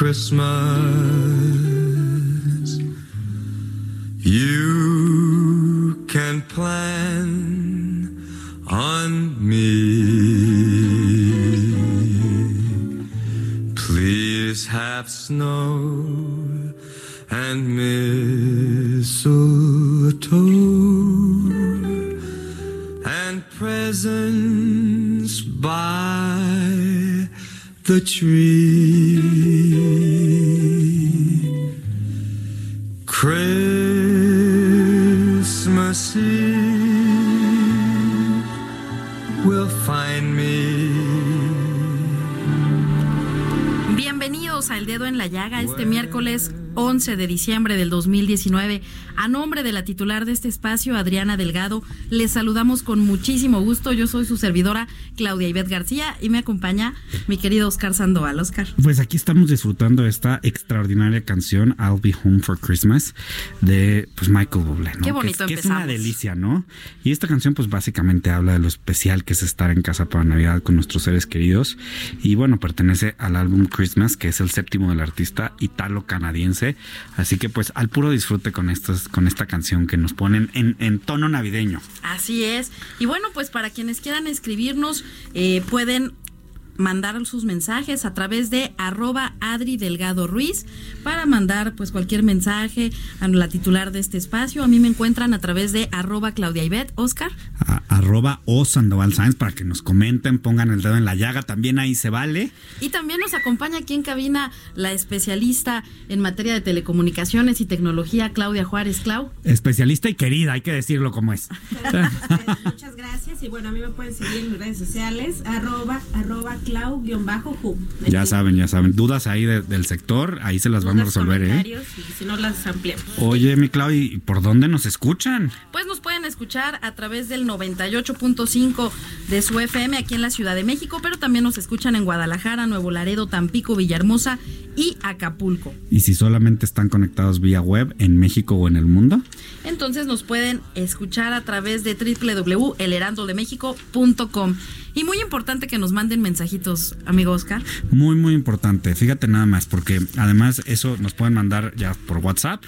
Christmas. 11 de diciembre del 2019. A nombre de la titular de este espacio, Adriana Delgado, les saludamos con muchísimo gusto. Yo soy su servidora, Claudia Ivette García, y me acompaña mi querido Oscar Sandoval. Oscar. Pues aquí estamos disfrutando esta extraordinaria canción I'll Be Home for Christmas de pues Michael Bublé, ¿no? Qué bonito que es, que es una empezamos. delicia, ¿no? Y esta canción pues básicamente habla de lo especial que es estar en casa para Navidad con nuestros seres queridos y bueno, pertenece al álbum Christmas, que es el séptimo del artista italo-canadiense, así que pues al puro disfrute con estos con esta canción que nos ponen en, tono navideño. Así es. Y bueno, pues para quienes quieran escribirnos, eh, pueden mandar sus mensajes a través de arroba Adri Delgado Ruiz para mandar pues cualquier mensaje a la titular de este espacio. A mí me encuentran a través de arroba Claudia Ivette. Oscar. A- arroba o Sandoval Sáenz para que nos comenten, pongan el dedo en la llaga, también ahí se vale. Y también nos acompaña aquí en cabina la especialista en materia de telecomunicaciones y tecnología, Claudia Juárez. Clau. Especialista y querida, hay que decirlo como es. Muchas gracias y bueno, a mí me pueden seguir en mis redes sociales, arroba, arroba clau-ju. Ya saben, ya saben. Dudas ahí de- del sector, ahí se las vamos a resolver, ¿eh? comentarios Y si no las ampliamos. Oye, mi Clau, ¿y por dónde nos escuchan? Pues nos pueden escuchar a través del 98.5 de su FM aquí en la Ciudad de México, pero también nos escuchan en Guadalajara, Nuevo Laredo, Tampico, Villahermosa y Acapulco. Y si solamente están conectados vía web en México o en el mundo, Entonces nos pueden escuchar a través de www.elheraldodemexico.com. Y muy importante que nos manden mensajitos, amigo Oscar. muy, muy importante. Fíjate nada más, porque además eso nos pueden mandar ya por WhatsApp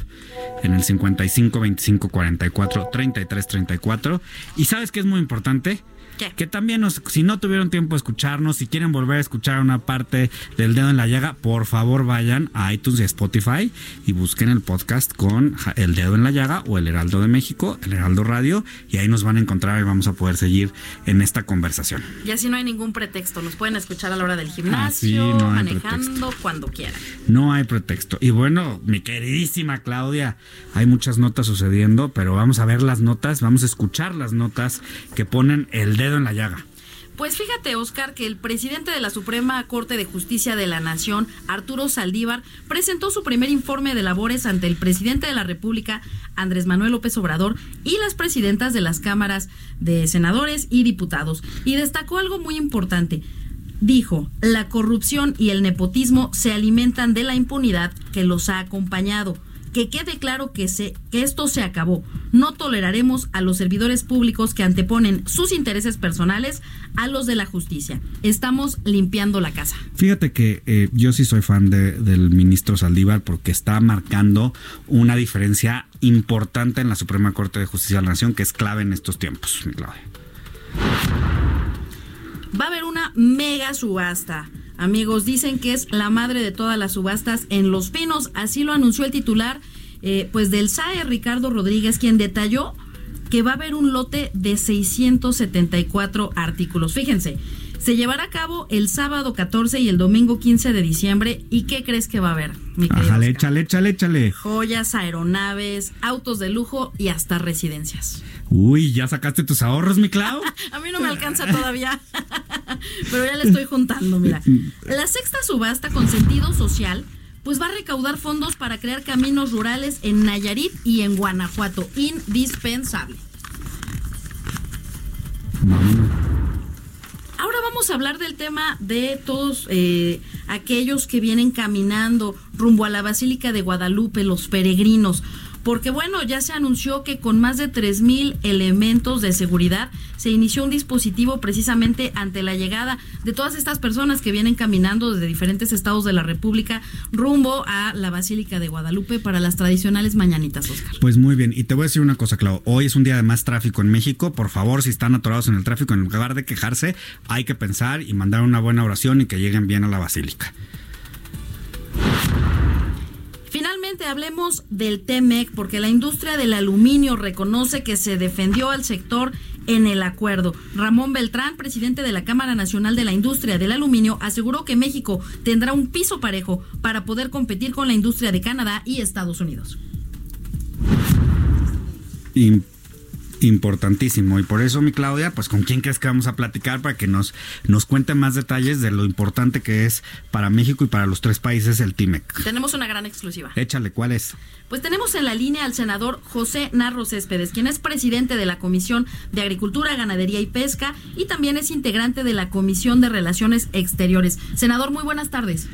en el 55 25 44 33 34. Y sabes que es muy importante. ¿Qué? Que también, nos, si no tuvieron tiempo de escucharnos, si quieren volver a escuchar una parte del dedo en la llaga, por favor vayan a iTunes y Spotify y busquen el podcast con El Dedo en la Llaga o El Heraldo de México, El Heraldo Radio, y ahí nos van a encontrar y vamos a poder seguir en esta conversación. Y así no hay ningún pretexto. Nos pueden escuchar a la hora del gimnasio, Así no hay manejando, pretexto. cuando quieran. No hay pretexto. Y bueno, mi queridísima Claudia, hay muchas notas sucediendo, pero vamos a ver las notas, vamos a escuchar las notas que ponen el dedo en la llaga. Pues fíjate, Oscar, que el presidente de la Suprema Corte de Justicia de la Nación, Arturo Saldívar, presentó su primer informe de labores ante el presidente de la República, Andrés Manuel López Obrador, y las presidentas de las cámaras de senadores y diputados. Y destacó algo muy importante. Dijo, la corrupción y el nepotismo se alimentan de la impunidad que los ha acompañado. Que quede claro que, se, que esto se acabó. No toleraremos a los servidores públicos que anteponen sus intereses personales a los de la justicia. Estamos limpiando la casa. Fíjate que eh, yo sí soy fan de- del ministro Saldívar porque está marcando una diferencia importante en la Suprema Corte de Justicia de la Nación que es clave en estos tiempos, mi Claudia. Va a haber una mega subasta. Amigos, dicen que es la madre de todas las subastas en Los Pinos. Así lo anunció el titular eh, pues del SAE, Ricardo Rodríguez, quien detalló que va a haber un lote de 674 artículos. Fíjense, Se llevará a cabo el sábado 14 y el domingo 15 de diciembre. ¿Y qué crees que va a haber? Mi Ajá, échale, échale, échale. Joyas, aeronaves, autos de lujo y hasta residencias. Uy, ¿ya sacaste tus ahorros, mi Clau? a mí no me alcanza todavía, pero ya le estoy juntando, mira. La sexta subasta con sentido social pues va a recaudar fondos para crear caminos rurales en Nayarit y en Guanajuato. Indispensable. Ahora vamos a hablar del tema de todos eh, aquellos que vienen caminando rumbo a la Basílica de Guadalupe, los peregrinos porque bueno, ya se anunció que con más de 3.000 elementos de seguridad se inició un dispositivo precisamente ante la llegada de todas estas personas que vienen caminando desde diferentes estados de la República rumbo a la Basílica de Guadalupe para las tradicionales mañanitas, Oscar. Pues muy bien, y te voy a decir una cosa, Clau, hoy es un día de más tráfico en México, por favor, si están atorados en el tráfico, en lugar de quejarse, hay que pensar y mandar una buena oración y que lleguen bien a la Basílica. Finalmente hablemos del TEMEC porque la industria del aluminio reconoce que se defendió al sector en el acuerdo. Ramón Beltrán, presidente de la Cámara Nacional de la Industria del Aluminio, aseguró que México tendrá un piso parejo para poder competir con la industria de Canadá y Estados Unidos importantísimo. Y por eso, mi Claudia, pues con quién crees que vamos a platicar para que nos, nos cuente más detalles de lo importante que es para México y para los tres países el TIMEC. Tenemos una gran exclusiva. Échale, ¿cuál es? Pues tenemos en la línea al senador José Narro Céspedes, quien es presidente de la Comisión de Agricultura, Ganadería y Pesca y también es integrante de la Comisión de Relaciones Exteriores. Senador, muy buenas tardes.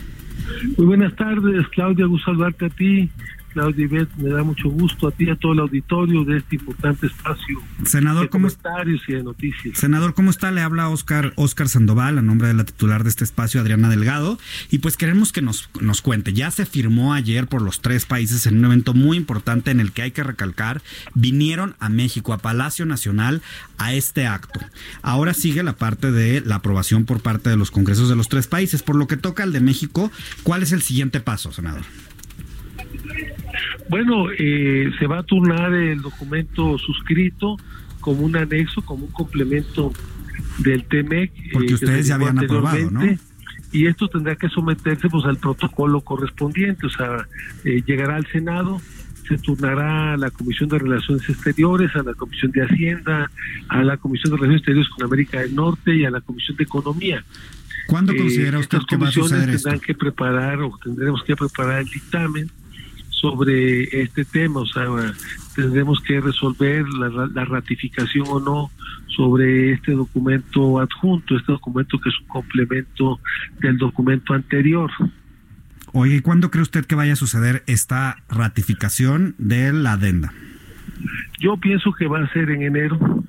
Muy buenas tardes, Claudia, gusto saludarte a ti Claudia Ibet, me da mucho gusto a ti y a todo el auditorio de este importante espacio Senador, de comentarios y de noticias. Senador, ¿cómo está? Le habla Oscar, Oscar Sandoval, a nombre de la titular de este espacio, Adriana Delgado, y pues queremos que nos, nos cuente. Ya se firmó ayer por los tres países en un evento muy importante en el que hay que recalcar, vinieron a México, a Palacio Nacional, a este acto. Ahora sigue la parte de la aprobación por parte de los congresos de los tres países. Por lo que toca al de México, ¿cuál es el siguiente paso, senador? Bueno, eh, se va a turnar el documento suscrito como un anexo, como un complemento del TEMEC. Porque eh, ustedes ya habían aprobado, ¿no? Y esto tendrá que someterse pues al protocolo correspondiente, o sea, eh, llegará al Senado, se turnará a la Comisión de Relaciones Exteriores, a la Comisión de Hacienda, a la Comisión de Relaciones Exteriores con América del Norte y a la Comisión de Economía. ¿Cuándo considera usted que va a suceder esto? tendrán que preparar o tendremos que preparar el dictamen sobre este tema, o sea, tendremos que resolver la, ratificación o no sobre este documento adjunto, este documento que es un complemento del documento anterior. Oye, ¿y cuándo cree usted que vaya a suceder esta ratificación de la adenda? Yo pienso que va a ser en enero.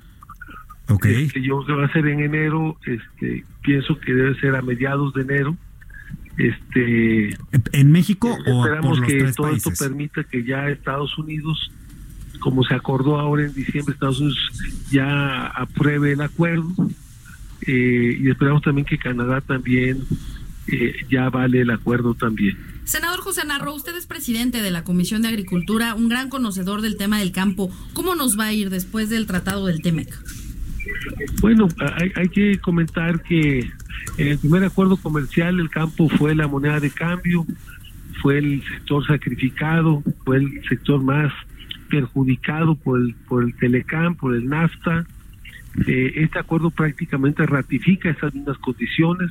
Ok. Este, yo que va a ser en enero, este, pienso que debe ser a mediados de enero este en México o esperamos que todo esto permita que ya Estados Unidos como se acordó ahora en diciembre Estados Unidos ya apruebe el acuerdo eh, y esperamos también que Canadá también eh, ya vale el acuerdo también. Senador José Narro, usted es presidente de la Comisión de Agricultura, un gran conocedor del tema del campo. ¿Cómo nos va a ir después del tratado del TEMEC? Bueno, hay, hay que comentar que el primer acuerdo comercial el campo fue la moneda de cambio, fue el sector sacrificado, fue el sector más perjudicado por el, por el Telecam, por el NAFTA. Eh, este acuerdo prácticamente ratifica esas mismas condiciones.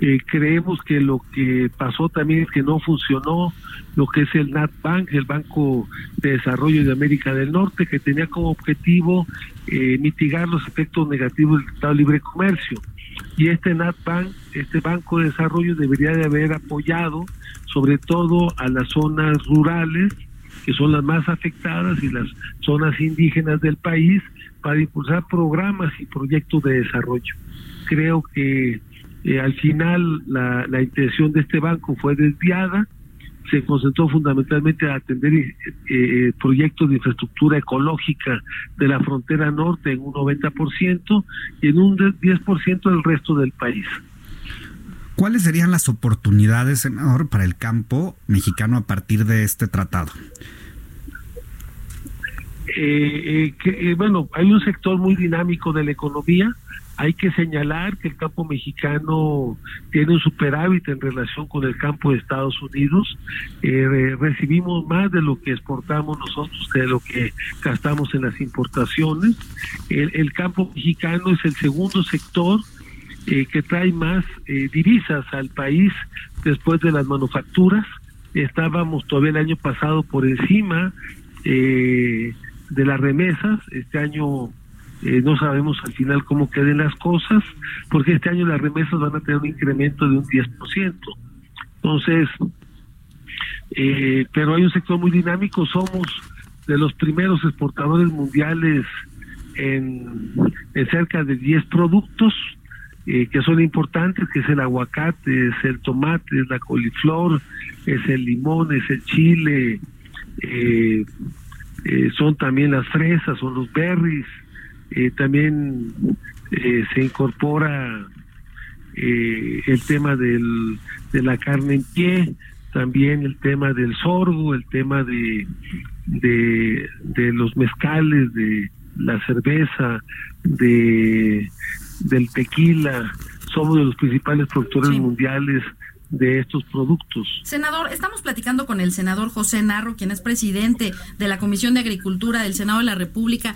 Eh, creemos que lo que pasó también es que no funcionó lo que es el NatBank, el Banco de Desarrollo de América del Norte, que tenía como objetivo eh, mitigar los efectos negativos del de Libre Comercio y este NatBank, este Banco de Desarrollo debería de haber apoyado sobre todo a las zonas rurales, que son las más afectadas, y las zonas indígenas del país, para impulsar programas y proyectos de desarrollo. Creo que eh, al final la, la intención de este banco fue desviada, se concentró fundamentalmente a atender eh, eh, proyectos de infraestructura ecológica de la frontera norte en un 90% y en un 10% del resto del país. ¿Cuáles serían las oportunidades, senador, para el campo mexicano a partir de este tratado? Eh, que, bueno, hay un sector muy dinámico de la economía Hay que señalar que el campo mexicano tiene un superávit en relación con el campo de Estados Unidos. Eh, recibimos más de lo que exportamos nosotros que de lo que gastamos en las importaciones. El, campo mexicano es el segundo sector eh, que trae más eh, divisas al país después de las manufacturas. Estábamos todavía el año pasado por encima de las remesas. Este año eh, no sabemos al final cómo queden las cosas, porque este año las remesas van a tener un incremento de un 10%. Entonces, eh, pero hay un sector muy dinámico, somos de los primeros exportadores mundiales en, cerca de 10 productos eh, que son importantes, que es el aguacate, es el tomate, es la coliflor, es el limón, es el chile, son también las fresas, son los berries, eh, también eh, se incorpora eh, el tema del, de la carne en pie, también el tema del sorgo, el tema de, de, de los mezcales, de la cerveza, de del tequila, somos de los principales productores mundiales de estos productos. Senador, estamos platicando con el senador José Narro, quien es presidente de la Comisión de Agricultura del Senado de la República.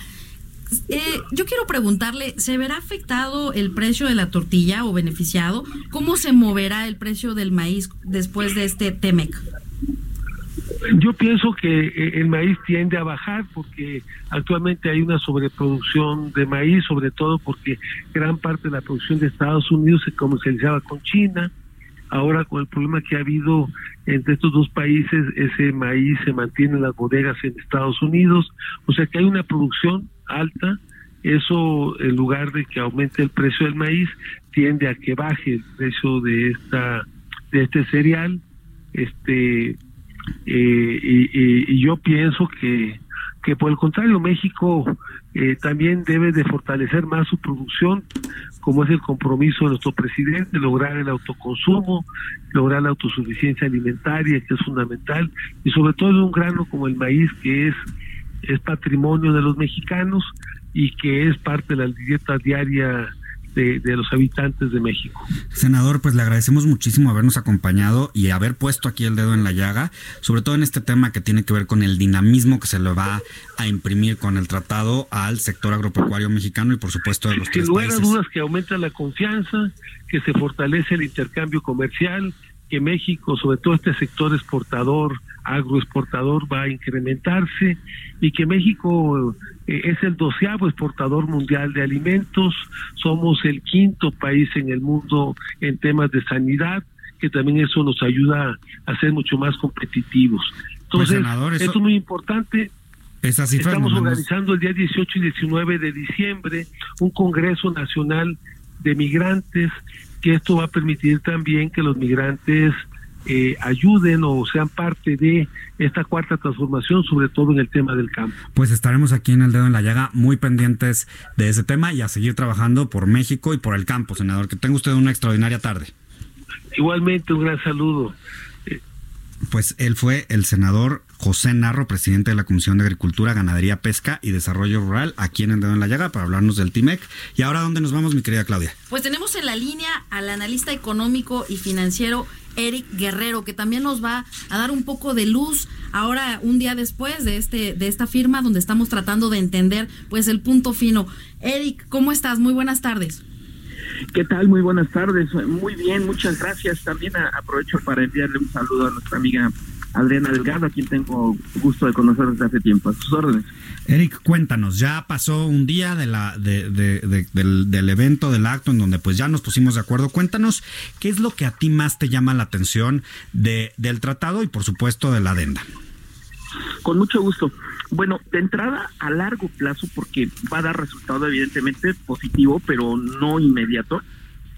Eh, yo quiero preguntarle, ¿se verá afectado el precio de la tortilla o beneficiado? ¿Cómo se moverá el precio del maíz después de este TEMEC? Yo pienso que eh, el maíz tiende a bajar porque actualmente hay una sobreproducción de maíz, sobre todo porque gran parte de la producción de Estados Unidos se comercializaba con China. Ahora con el problema que ha habido entre estos dos países, ese maíz se mantiene en las bodegas en Estados Unidos. O sea que hay una producción alta, eso en lugar de que aumente el precio del maíz, tiende a que baje el precio de esta de este cereal, este eh, y, yo pienso que que por el contrario México eh, también debe de fortalecer más su producción, como es el compromiso de nuestro presidente, lograr el autoconsumo, lograr la autosuficiencia alimentaria, que es fundamental, y sobre todo en un grano como el maíz, que es es patrimonio de los mexicanos y que es parte de la dieta diaria de, los habitantes de México. Senador, pues le agradecemos muchísimo habernos acompañado y haber puesto aquí el dedo en la llaga, sobre todo en este tema que tiene que ver con el dinamismo que se le va a imprimir con el tratado al sector agropecuario mexicano y por supuesto de los Sin lugar a dudas que aumenta la confianza, que se fortalece el intercambio comercial, que México, sobre todo este sector exportador, agroexportador, va a incrementarse y que México eh, es el doceavo exportador mundial de alimentos, somos el quinto país en el mundo en temas de sanidad, que también eso nos ayuda a ser mucho más competitivos. Pues, Entonces, esto es muy importante. Estamos organizando el día 18 y 19 de diciembre un Congreso Nacional de Migrantes que esto va a permitir también que los migrantes eh, ayuden o sean parte de esta cuarta transformación, sobre todo en el tema del campo. Pues estaremos aquí en el dedo en la llaga, muy pendientes de ese tema y a seguir trabajando por México y por el campo, senador. Que tenga usted una extraordinaria tarde. Igualmente, un gran saludo. Pues él fue el senador José Narro, presidente de la Comisión de Agricultura, Ganadería, Pesca y Desarrollo Rural, aquí en el Dedo en la Llaga, para hablarnos del TIMEC. ¿Y ahora dónde nos vamos, mi querida Claudia? Pues tenemos en la línea al analista económico y financiero Eric Guerrero, que también nos va a dar un poco de luz ahora un día después de este de esta firma donde estamos tratando de entender pues el punto fino. Eric, ¿cómo estás? Muy buenas tardes. ¿Qué tal? Muy buenas tardes. Muy bien, muchas gracias. También aprovecho para enviarle un saludo a nuestra amiga Adriana Delgado, a quien tengo gusto de conocer desde hace tiempo. A sus órdenes. Eric, cuéntanos, ya pasó un día de la, de, del, del, evento, del acto, en donde pues ya nos pusimos de acuerdo. Cuéntanos, ¿qué es lo que a ti más te llama la atención de, del tratado y por supuesto de la adenda? Con mucho gusto. Bueno, de entrada a largo plazo, porque va a dar resultado evidentemente positivo, pero no inmediato.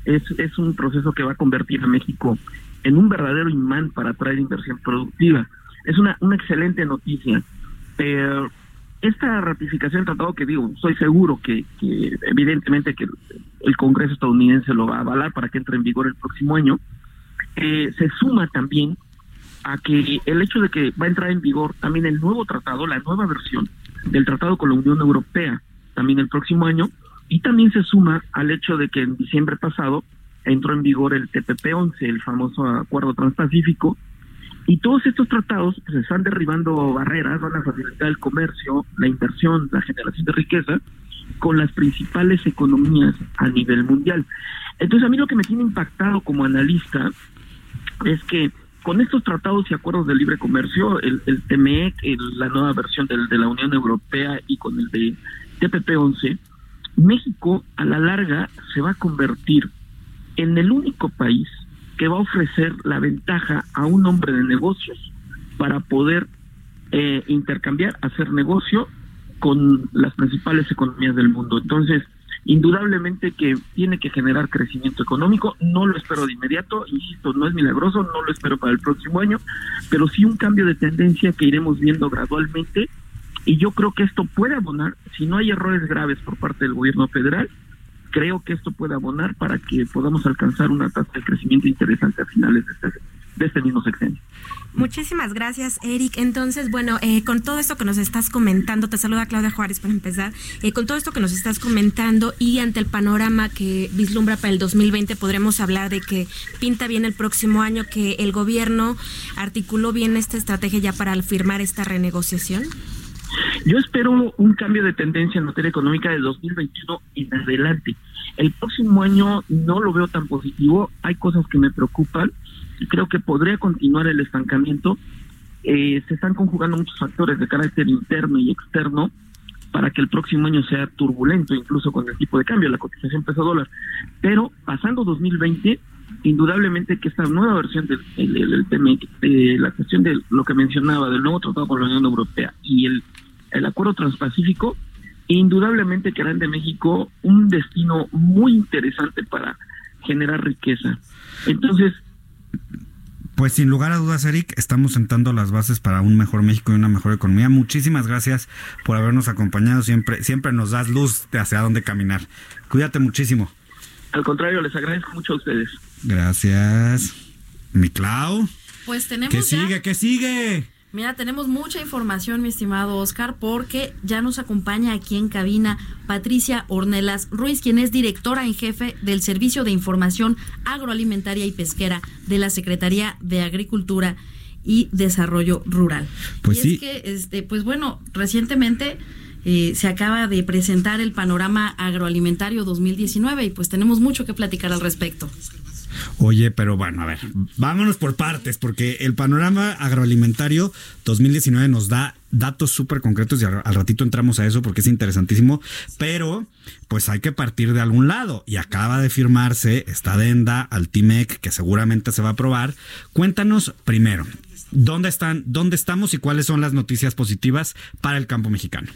Es, es un proceso que va a convertir a México en un verdadero imán para atraer inversión productiva. Es una, una excelente noticia. Pero esta ratificación de tratado que digo, soy seguro que, que evidentemente que el Congreso estadounidense lo va a avalar para que entre en vigor el próximo año, eh, se suma también a que el hecho de que va a entrar en vigor también el nuevo tratado, la nueva versión del tratado con la Unión Europea, también el próximo año, Y también se suma al hecho de que en diciembre pasado entró en vigor el TPP-11, el famoso Acuerdo Transpacífico, y todos estos tratados pues, están derribando barreras, van a facilitar el comercio, la inversión, la generación de riqueza con las principales economías a nivel mundial. Entonces a mí lo que me tiene impactado como analista es que con estos tratados y acuerdos de libre comercio, el, el TMEC, la nueva versión del, de la Unión Europea y con el de TPP-11, México a la larga se va a convertir en el único país que va a ofrecer la ventaja a un hombre de negocios para poder eh, intercambiar, hacer negocio con las principales economías del mundo. Entonces, indudablemente que tiene que generar crecimiento económico, no lo espero de inmediato, insisto, no es milagroso, no lo espero para el próximo año, pero sí un cambio de tendencia que iremos viendo gradualmente y yo creo que esto puede abonar, si no hay errores graves por parte del gobierno federal, creo que esto puede abonar para que podamos alcanzar una tasa de crecimiento interesante a finales de este, de este mismo sexenio. Muchísimas gracias, Eric. Entonces, bueno, eh, con todo esto que nos estás comentando, te saluda Claudia Juárez para empezar, eh, con todo esto que nos estás comentando y ante el panorama que vislumbra para el 2020, podremos hablar de que pinta bien el próximo año, que el gobierno articuló bien esta estrategia ya para firmar esta renegociación. Yo espero un cambio de tendencia en materia económica de 2021 en adelante. El próximo año no lo veo tan positivo, hay cosas que me preocupan y creo que podría continuar el estancamiento. Eh, se están conjugando muchos factores de carácter interno y externo para que el próximo año sea turbulento, incluso con el tipo de cambio, la cotización peso dólar. Pero pasando 2020, indudablemente que esta nueva versión del, de la cuestión de lo que mencionaba, del nuevo tratado con la Unión Europea y el, el acuerdo transpacífico, indudablemente que harán de México un destino muy interesante para generar riqueza. Entonces, pues sin lugar a dudas, Eric, estamos sentando las bases para un mejor México y una mejor economía. Muchísimas gracias por habernos acompañado. Siempre, siempre nos das luz de hacia dónde caminar. Cuídate muchísimo. Al contrario, les agradezco mucho a ustedes. Gracias. Mi Clau. Pues tenemos. ¿Qué sigue? ¿Qué sigue? Mira, tenemos mucha información, mi estimado Oscar, porque ya nos acompaña aquí en cabina Patricia Ornelas Ruiz, quien es directora en jefe del Servicio de Información Agroalimentaria y Pesquera de la Secretaría de Agricultura y Desarrollo Rural. Pues y sí. Es que, este, pues bueno, recientemente eh, se acaba de presentar el panorama agroalimentario 2019 y pues tenemos mucho que platicar al respecto. Oye, pero bueno, a ver, vámonos por partes, porque el panorama agroalimentario 2019 nos da datos súper concretos y al, ratito entramos a eso porque es interesantísimo, pero pues hay que partir de algún lado y acaba de firmarse esta adenda al TIMEC que seguramente se va a aprobar. Cuéntanos primero, ¿dónde están, dónde estamos y cuáles son las noticias positivas para el campo mexicano?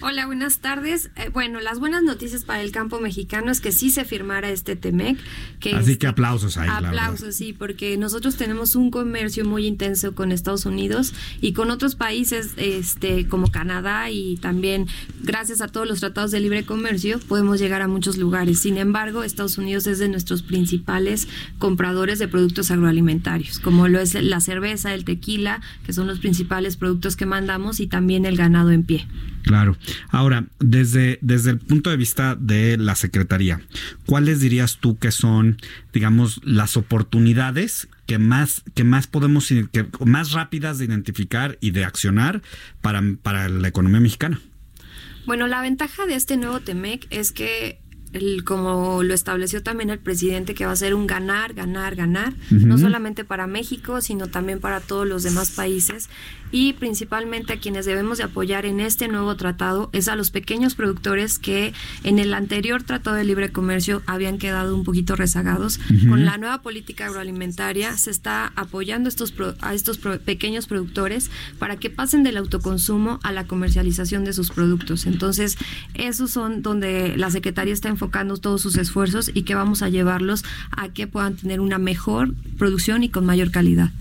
Hola, buenas tardes. Eh, bueno, las buenas noticias para el campo mexicano es que sí se firmara este TEMEC. Que Así este, que aplausos ahí. Aplausos, sí, porque nosotros tenemos un comercio muy intenso con Estados Unidos y con otros países este, como Canadá y también gracias a todos los tratados de libre comercio podemos llegar a muchos lugares. Sin embargo, Estados Unidos es de nuestros principales compradores de productos agroalimentarios, como lo es la cerveza, el tequila, que son los principales productos que mandamos y también el ganado en pie. Claro. Ahora, desde, desde el punto de vista de la Secretaría, ¿cuáles dirías tú que son, digamos, las oportunidades que más, que más podemos, que más rápidas de identificar y de accionar para, para la economía mexicana? Bueno, la ventaja de este nuevo TEMEC es que el, como lo estableció también el presidente, que va a ser un ganar, ganar, ganar, uh -huh. no solamente para México, sino también para todos los demás países y principalmente a quienes debemos de apoyar en este nuevo tratado es a los pequeños productores que en el anterior tratado de libre comercio habían quedado un poquito rezagados. Uh -huh. Con la nueva política agroalimentaria se está apoyando estos pro, a estos pro, pequeños productores para que pasen del autoconsumo a la comercialización de sus productos. Entonces, esos son donde la Secretaría está enfocando todos sus esfuerzos y que vamos a llevarlos a que puedan tener una mejor producción y con mayor calidad.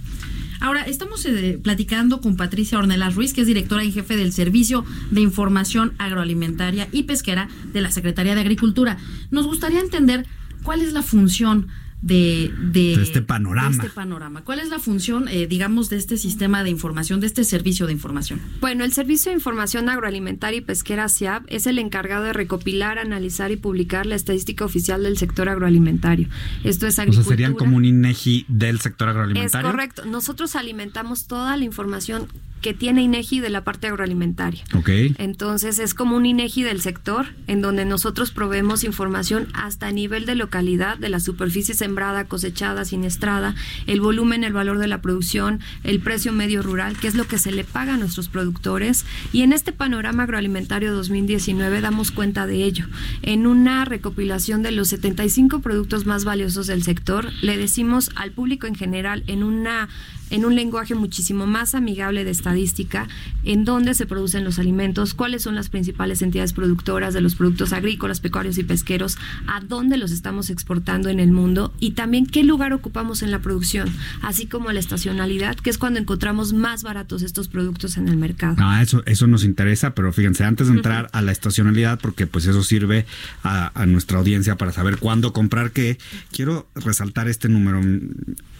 Ahora, estamos eh, platicando con Patricia Ornelas Ruiz, que es directora en jefe del Servicio de Información Agroalimentaria y Pesquera de la Secretaría de Agricultura. Nos gustaría entender cuál es la función de, de, este panorama. este panorama. ¿Cuál es la función, eh, digamos, de este sistema de información, de este servicio de información? Bueno, el Servicio de Información Agroalimentaria y Pesquera SIAP es el encargado de recopilar, analizar y publicar la estadística oficial del sector agroalimentario. Esto es agricultura. O sea, serían como un INEGI del sector agroalimentario. Es correcto. Nosotros alimentamos toda la información que tiene INEGI de la parte agroalimentaria. Ok. Entonces es como un INEGI del sector en donde nosotros proveemos información hasta nivel de localidad, de la superficie sembrada, cosechada, siniestrada, el volumen, el valor de la producción, el precio medio rural, que es lo que se le paga a nuestros productores. Y en este panorama agroalimentario 2019 damos cuenta de ello. En una recopilación de los 75 productos más valiosos del sector, le decimos al público en general en una en un lenguaje muchísimo más amigable de estadística, en dónde se producen los alimentos, cuáles son las principales entidades productoras de los productos agrícolas, pecuarios y pesqueros, a dónde los estamos exportando en el mundo y también qué lugar ocupamos en la producción, así como la estacionalidad, que es cuando encontramos más baratos estos productos en el mercado. Ah, eso, eso nos interesa, pero fíjense, antes de entrar a la estacionalidad, porque pues eso sirve a, a nuestra audiencia para saber cuándo comprar qué, quiero resaltar este número.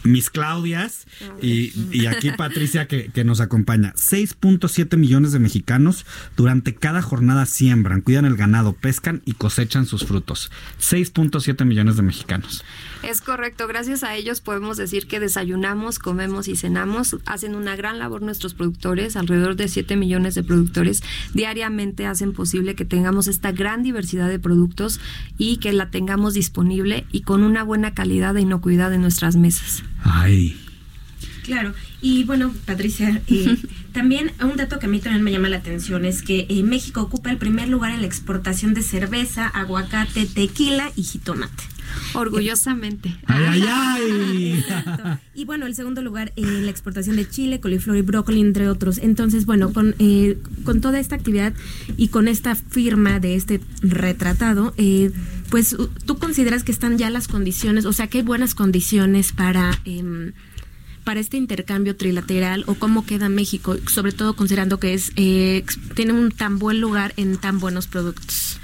Mis Claudias y, y aquí Patricia que, que nos acompaña. 6.7 millones de mexicanos durante cada jornada siembran, cuidan el ganado, pescan y cosechan sus frutos. 6.7 millones de mexicanos. Es correcto, gracias a ellos podemos decir que desayunamos, comemos y cenamos. Hacen una gran labor nuestros productores, alrededor de 7 millones de productores diariamente hacen posible que tengamos esta gran diversidad de productos y que la tengamos disponible y con una buena calidad de inocuidad en nuestras mesas. Ay. Claro, y bueno, Patricia, eh, también un dato que a mí también me llama la atención es que eh, México ocupa el primer lugar en la exportación de cerveza, aguacate, tequila y jitomate. Orgullosamente. Ay, ay, ay. Exacto. Y bueno, el segundo lugar en la exportación de chile, coliflor y brócoli, entre otros. Entonces, bueno, con, eh, con toda esta actividad y con esta firma de este retratado, eh, pues tú consideras que están ya las condiciones, o sea, que hay buenas condiciones para... para este intercambio trilateral o cómo queda México, sobre todo considerando que es eh, tiene un tan buen lugar en tan buenos productos.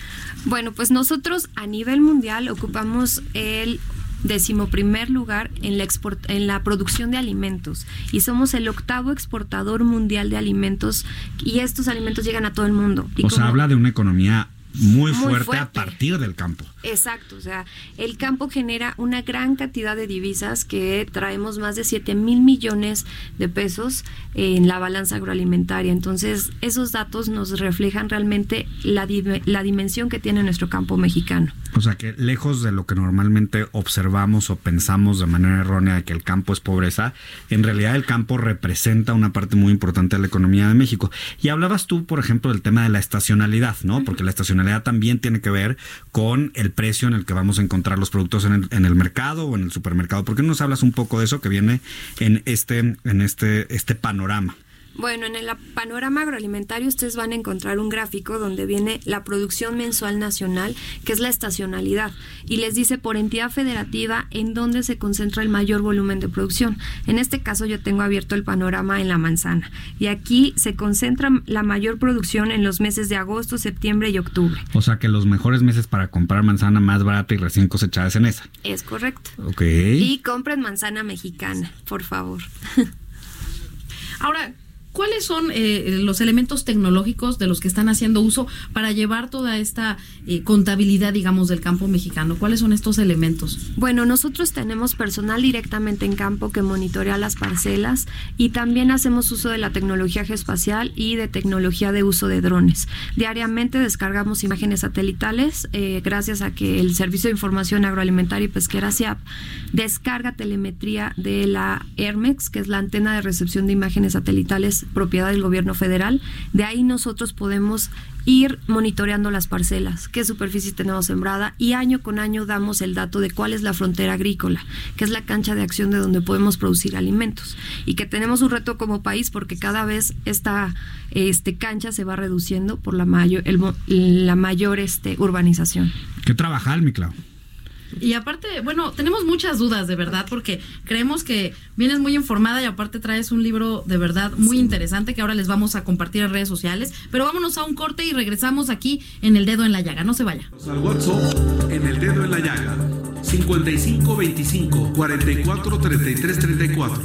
Bueno, pues nosotros a nivel mundial ocupamos el decimoprimer lugar en la, export- en la producción de alimentos y somos el octavo exportador mundial de alimentos y estos alimentos llegan a todo el mundo. Y O sea, habla de una economía muy, Muy fuerte, a partir del campo. Exacto, o sea, el campo genera una gran cantidad de divisas que traemos más de 7 mil millones de pesos en la balanza agroalimentaria. Entonces, esos datos nos reflejan realmente la, la dimensión que tiene nuestro campo mexicano. O sea que lejos de lo que normalmente observamos o pensamos de manera errónea de que el campo es pobreza, en realidad el campo representa una parte muy importante de la economía de México. Y hablabas tú, por ejemplo, del tema de la estacionalidad, ¿no? Porque la estacionalidad también tiene que ver con el precio en el que vamos a encontrar los productos en el, en el mercado o en el supermercado. ¿Por qué no nos hablas un poco de eso que viene en este, en este, este panorama? Bueno, en el panorama agroalimentario ustedes van a encontrar un gráfico donde viene la producción mensual nacional, que es la estacionalidad, y les dice por entidad federativa en dónde se concentra el mayor volumen de producción. En este caso yo tengo abierto el panorama en la manzana, y aquí se concentra la mayor producción en los meses de agosto, septiembre y octubre. O sea que los mejores meses para comprar manzana más barata y recién cosechada es en esa. Es correcto. Ok. Y compren manzana mexicana, por favor. Ahora, ¿cuáles son eh, los elementos tecnológicos de los que están haciendo uso para llevar toda esta eh, contabilidad, digamos, del campo mexicano? ¿Cuáles son estos elementos? Bueno, nosotros tenemos personal directamente en campo que monitorea las parcelas y también hacemos uso de la tecnología geoespacial y de tecnología de uso de drones. Diariamente descargamos imágenes satelitales eh, gracias a que el Servicio de Información Agroalimentaria y Pesquera SIAP descarga telemetría de la ERMEX, que es la antena de recepción de imágenes satelitales propiedad del gobierno federal. De ahí nosotros podemos ir monitoreando las parcelas, qué superficie tenemos sembrada y año con año damos el dato de cuál es la frontera agrícola, que es la cancha de acción de donde podemos producir alimentos y que tenemos un reto como país porque cada vez esta este cancha se va reduciendo por la mayor el la mayor este urbanización. ¿Qué trabajar, mi Clau? Y aparte, bueno, tenemos muchas dudas de verdad porque creemos que vienes muy informada y aparte traes un libro de verdad muy interesante que ahora les vamos a compartir en redes sociales. Pero vámonos a un corte y regresamos aquí en El Dedo en la Llaga. No se vaya. Al WhatsApp en el dedo en la llaga. 5525 44 33 34.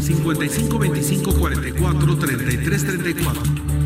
5525 44 33 34.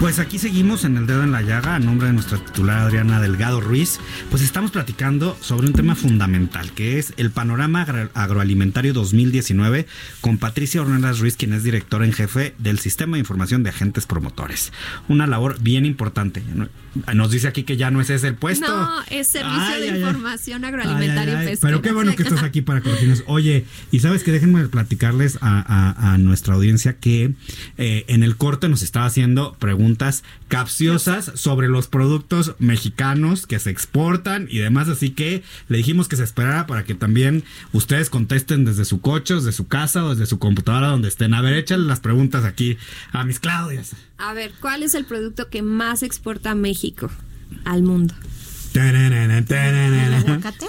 Pues aquí seguimos en el dedo en la llaga a nombre de nuestra titular Adriana Delgado Ruiz. Pues estamos platicando sobre un tema fundamental que es el panorama agro- agroalimentario 2019 con Patricia Ornelas Ruiz, quien es directora en jefe del Sistema de Información de Agentes Promotores. Una labor bien importante. Nos dice aquí que ya no es ese el puesto. No, es Servicio Ay, de ay. Información Agroalimentaria Ay, ay, y Pesquera. Pero qué bueno que estás aquí para corregirnos. Oye, y sabes que déjenme platicarles a, a- a nuestra audiencia que eh, en el corte nos estaba haciendo preguntas capciosas sobre los productos mexicanos que se exportan y demás. Así que le dijimos que se esperara para que también ustedes contesten desde su coche, desde su casa o desde su computadora donde estén. A ver, échale las preguntas aquí a mis Claudias. A ver, ¿cuál es el producto que más exporta México al mundo? ¿Aguacate?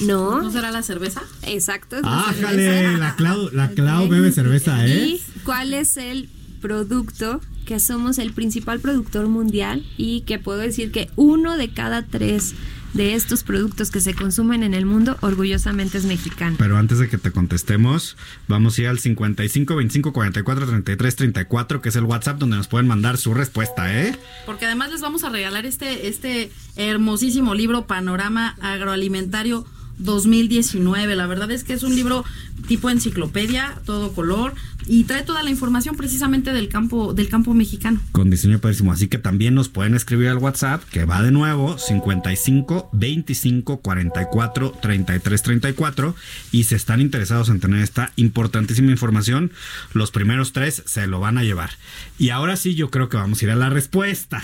No, ¿No será la cerveza? exacto. es la Ájale, la Clau, la Clau bebe cerveza, ¿eh? ¿Y cuál es el producto que somos el principal productor mundial y que puedo decir que uno de cada tres de estos productos que se consumen en el mundo orgullosamente es mexicano? Pero antes de que te contestemos, vamos a ir al 55 25 44 33 34, que es el WhatsApp donde nos pueden mandar su respuesta, ¿eh? Porque además les vamos a regalar este, este hermosísimo libro Panorama Agroalimentario 2019. La verdad es que es un libro tipo enciclopedia, todo color, y trae toda la información precisamente del campo, del campo mexicano. Con diseño padrísimo. Así que también nos pueden escribir al WhatsApp, que va de nuevo 55 25 44 33 34. Y si están interesados en tener esta importantísima información, los primeros tres se lo van a llevar. Y ahora sí, yo creo que vamos a ir a la respuesta.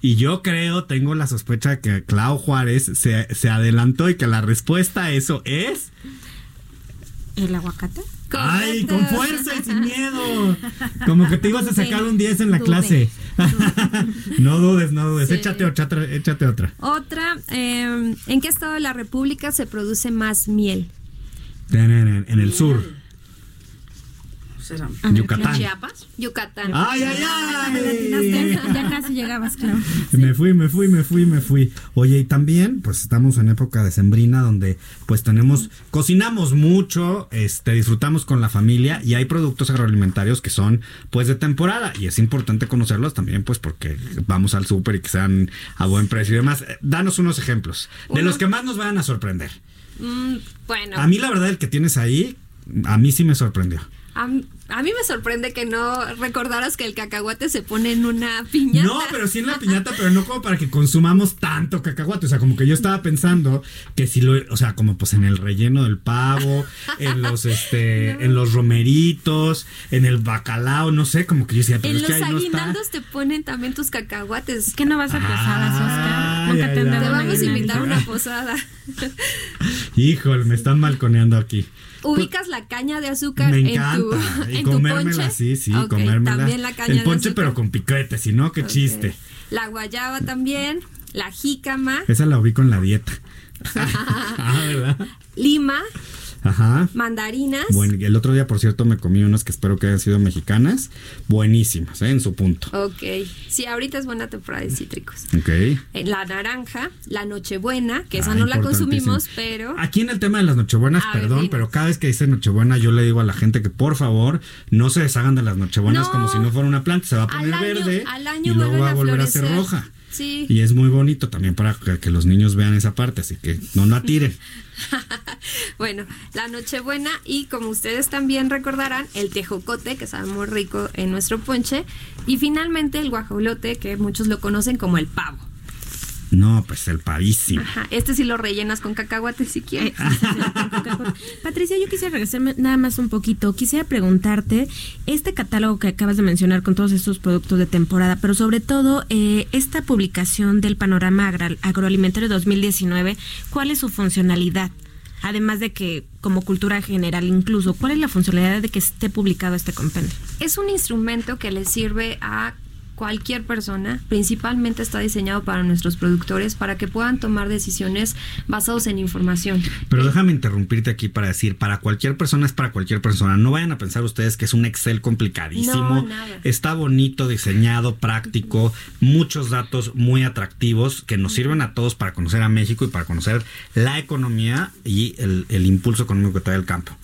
Y yo creo, tengo la sospecha de que Clau Juárez se, se adelantó y que la respuesta a eso es. ¿El aguacate? ¡Ay, con fuerza y sin miedo! Como que te ibas a sacar un 10 en la clase. no dudes, no dudes. Sí. Échate otra, échate otra. Otra, eh, ¿en qué estado de la República se produce más miel? En el sur. ¿Será? A ver, Yucatán. ¿Chiapas? Yucatán. ¡Ay, ay, Ya, ay! ya casi llegabas, claro. Me fui, me fui, me fui, me fui. Oye, y también, pues estamos en época de sembrina donde pues tenemos, cocinamos mucho, este, disfrutamos con la familia y hay productos agroalimentarios que son pues de temporada y es importante conocerlos también pues porque vamos al súper y que sean a buen precio y demás. Danos unos ejemplos de los que más nos van a sorprender. Mm, bueno, A mí la verdad el que tienes ahí, a mí sí me sorprendió. A, a mí me sorprende que no recordaras que el cacahuate se pone en una piñata. No, pero sí en la piñata, pero no como para que consumamos tanto cacahuate. O sea, como que yo estaba pensando que si lo, o sea, como pues en el relleno del pavo, en los este, en los romeritos, en el bacalao, no sé, como que yo decía, pero En es los que ahí no está. aguinaldos te ponen también tus cacahuates. Es que no vas a posadas, Oscar. Nunca ay, te. Te vamos a invitar a una posada. Híjole, me están malconeando aquí. Ubicas la caña de azúcar Me en encanta. tu, y en tu comérmela, ponche. sí, sí, Ok, comérmela. También la caña El de ponche, azúcar. pero con piquete, si no, qué Ok. chiste. La guayaba también, la jícama, Esa la ubico en la dieta. ah, ¿verdad? lima, Ajá. mandarinas. Bueno, el otro día, por cierto, me comí unas que espero que hayan sido mexicanas. Buenísimas, ¿eh? En su punto. Ok. Sí, ahorita es buena temporada de cítricos. Ok. Eh, La naranja, la nochebuena, que esa Ah, no la consumimos, pero Aquí en el tema de las nochebuenas, A perdón, pero cada vez que dice nochebuena yo le digo a la gente que por favor no se deshagan de las nochebuenas No. como si no fuera una planta, se va a Al poner año- verde al año y luego va a volver a ser roja. Sí. Y es muy bonito también para que, que los niños vean esa parte, así que no la tiren. bueno, la Nochebuena y como ustedes también recordarán, el tejocote, que sabe muy rico en nuestro ponche, y finalmente el guajolote, que muchos lo conocen como el pavo. No, pues el pavísimo. Ajá, este sí lo rellenas con cacahuate si quieres. Patricia, yo quisiera regresarme nada más un poquito. Quisiera preguntarte, este catálogo que acabas de mencionar con todos estos productos de temporada, pero sobre todo eh, esta publicación del panorama agro- agroalimentario 2019, ¿cuál es su funcionalidad? Además de que, como cultura general incluso, ¿cuál es la funcionalidad de que esté publicado este compendio? Es un instrumento que le sirve a cualquier persona, principalmente está diseñado para nuestros productores para que puedan tomar decisiones basados en información. Pero déjame interrumpirte aquí para decir, para cualquier persona es para cualquier persona. No vayan a pensar ustedes que es un Excel complicadísimo. No, nada. Está bonito, diseñado, práctico, muchos datos muy atractivos que nos sirven a todos para conocer a México y para conocer la economía y el, el impulso económico que trae el campo.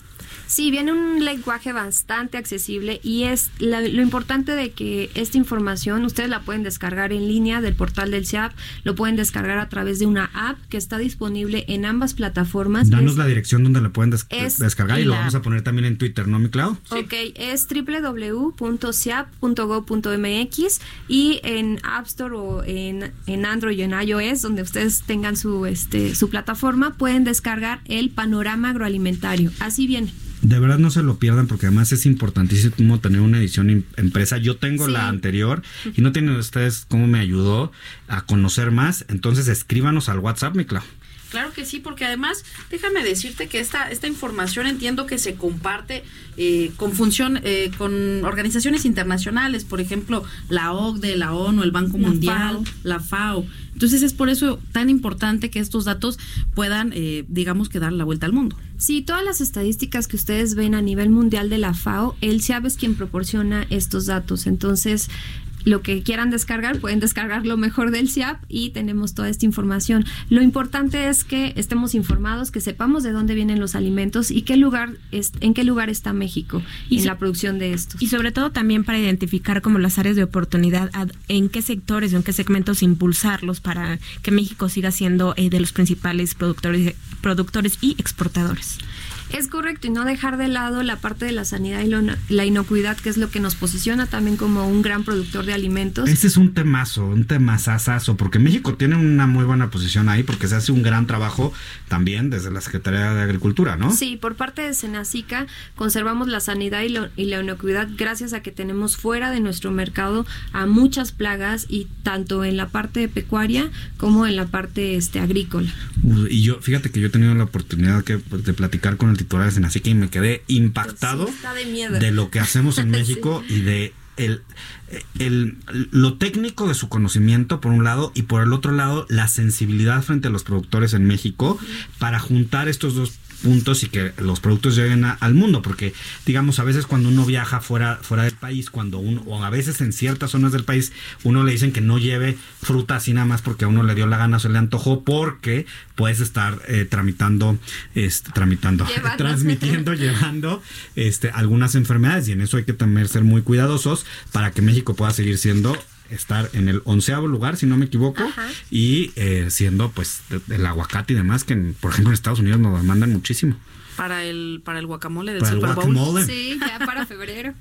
Sí, viene un lenguaje bastante accesible y es la- lo importante de que esta información ustedes la pueden descargar en línea del portal del CIAP, lo pueden descargar a través de una app que está disponible en ambas plataformas. Danos Es- la dirección donde lo pueden des- es descargar y lo la- vamos a poner también en Twitter, ¿no, mi Clau? Ok, es www.ciap.gov.mx y en App Store o en, en Android y en iOS, donde ustedes tengan su, este, su plataforma, pueden descargar el panorama agroalimentario. Así viene. De verdad no se lo pierdan porque además es importantísimo tener una edición im- impresa. Yo tengo Sí. la anterior y no tienen ustedes cómo me ayudó a conocer más. Entonces escríbanos al WhatsApp, mi Clau. Claro que sí, porque además, déjame decirte que esta, esta información entiendo que se comparte eh, con función, eh, con organizaciones internacionales, por ejemplo, la OCDE, la ONU, el Banco La Mundial, FAO. la FAO. Entonces es por eso tan importante que estos datos puedan, eh, digamos, que dar la vuelta al mundo. Sí, todas las estadísticas que ustedes ven a nivel mundial de la FAO, el CIAB es quien proporciona estos datos. Entonces, lo que quieran descargar, pueden descargar lo mejor del CIAP y tenemos toda esta información. Lo importante es que estemos informados, que sepamos de dónde vienen los alimentos y qué lugar es, en qué lugar está México Y en la producción de estos. Y sobre todo también para identificar como las áreas de oportunidad, ad- en qué sectores o en qué segmentos impulsarlos para que México siga siendo eh, de los principales productores, productores y exportadores. Es correcto, y no dejar de lado la parte de la sanidad y lo- la inocuidad, que es lo que nos posiciona también como un gran productor de alimentos. Este es un temazo, un temazazazo, porque México tiene una muy buena posición ahí porque se hace un gran trabajo también desde la Secretaría de Agricultura, ¿no? Sí, por parte de Senacica conservamos la sanidad y, lo- y la inocuidad gracias a que tenemos fuera de nuestro mercado a muchas plagas y tanto en la parte pecuaria como en la parte este agrícola. Y yo, fíjate que yo he tenido la oportunidad que, pues, de platicar con el titular de Senacica y me quedé impactado Sí, de lo que hacemos en Sí. México y de el, el- lo técnico de su conocimiento por un lado y por el otro lado la sensibilidad frente a los productores en México para juntar estos dos puntos y que los productos lleguen a- al mundo porque digamos a veces cuando uno viaja fuera fuera del país cuando uno o a veces en ciertas zonas del país uno le dicen que no lleve fruta así nada más porque a uno le dio la gana o se le antojó porque puedes estar eh, tramitando este tramitando Llevando. transmitiendo llevando este algunas enfermedades y en eso hay que también ser muy cuidadosos para que México pueda seguir siendo estar en el onceavo lugar si no me equivoco Ajá. y eh, siendo pues el aguacate y demás que en- por ejemplo en Estados Unidos nos demandan muchísimo Para el, para el guacamole del Para el Super Bowl. guacamole. Sí, ya para febrero.